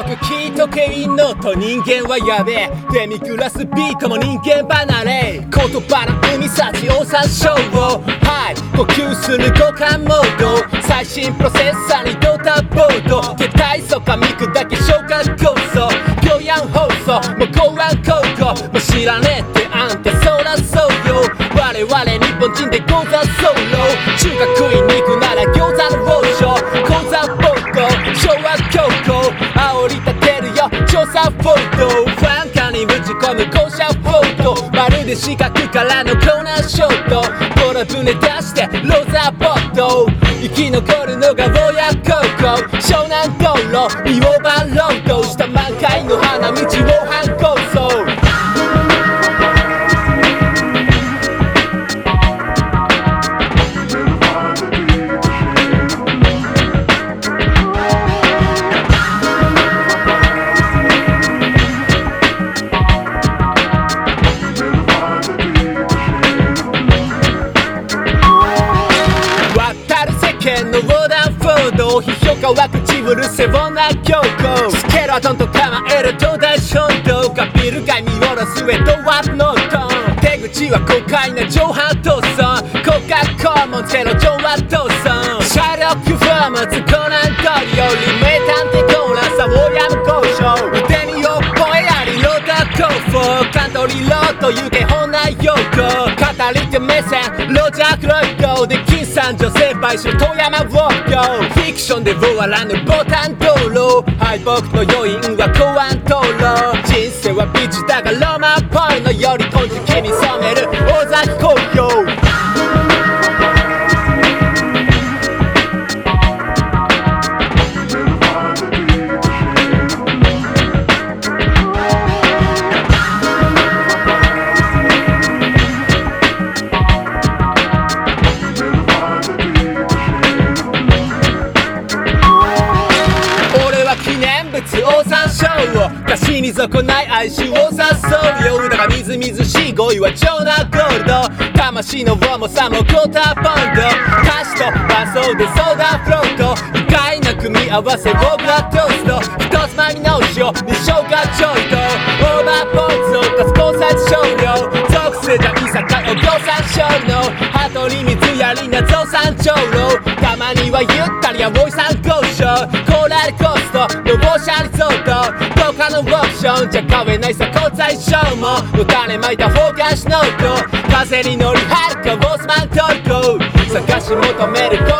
よく聞いとけいいのと人間はやべえ。デミクラスビートも人間離れ。言葉の海幸オサンショーを。はい。呼吸する五感モード。最新プロセッサーにドタボード。携帯素かミクだけ消化酵素教養放送。もう公安高校もう知らねえってあんたそらそうよ。我々日本人でゴザソロ中華食いに行くな。よ調査フォトファンカにぶち込む校舎フォトまるで四角からのコーナーショート。ボロ船出してローザーボット。生き残るのが親孝行湘南道路リオーバーロード。下満開の花道を断歩道批評家は口うるせぼな強行スケルトンと構える東大衝動がビル街見下ろすエドワードノートン手口は豪快な上半闘争国家コモンテロ上和闘争車力フォームズコナンドリより名探偵コーランサウォーヤム交渉腕によっぽえありローダーコーフォーカントリーロード行け本内陽子語り手目線ロジャー・クロイドで金さん女性買収富山ウォークフィクションで終わらぬボタン道路敗北の余韻は怖いを歌詞に損ない哀愁を誘うよだがみずみずしい語彙は超なゴールド魂の重さもクォーターポンド歌詞と伴奏でソーダフロート意外な組み合わせをブラッドトースト一つまみの塩に生姜ちょいとオーバーポーズを出す考察少量属性じゃいさかいお行さん少の鳩に水やりなゾウさん長老たまにはゆったりやボイさの防車リゾート他のオプションじゃ買えないさ交際ショーも。の種まいたフォーカスノート。風に乗りはるかボスマントルコ探し求める極楽超高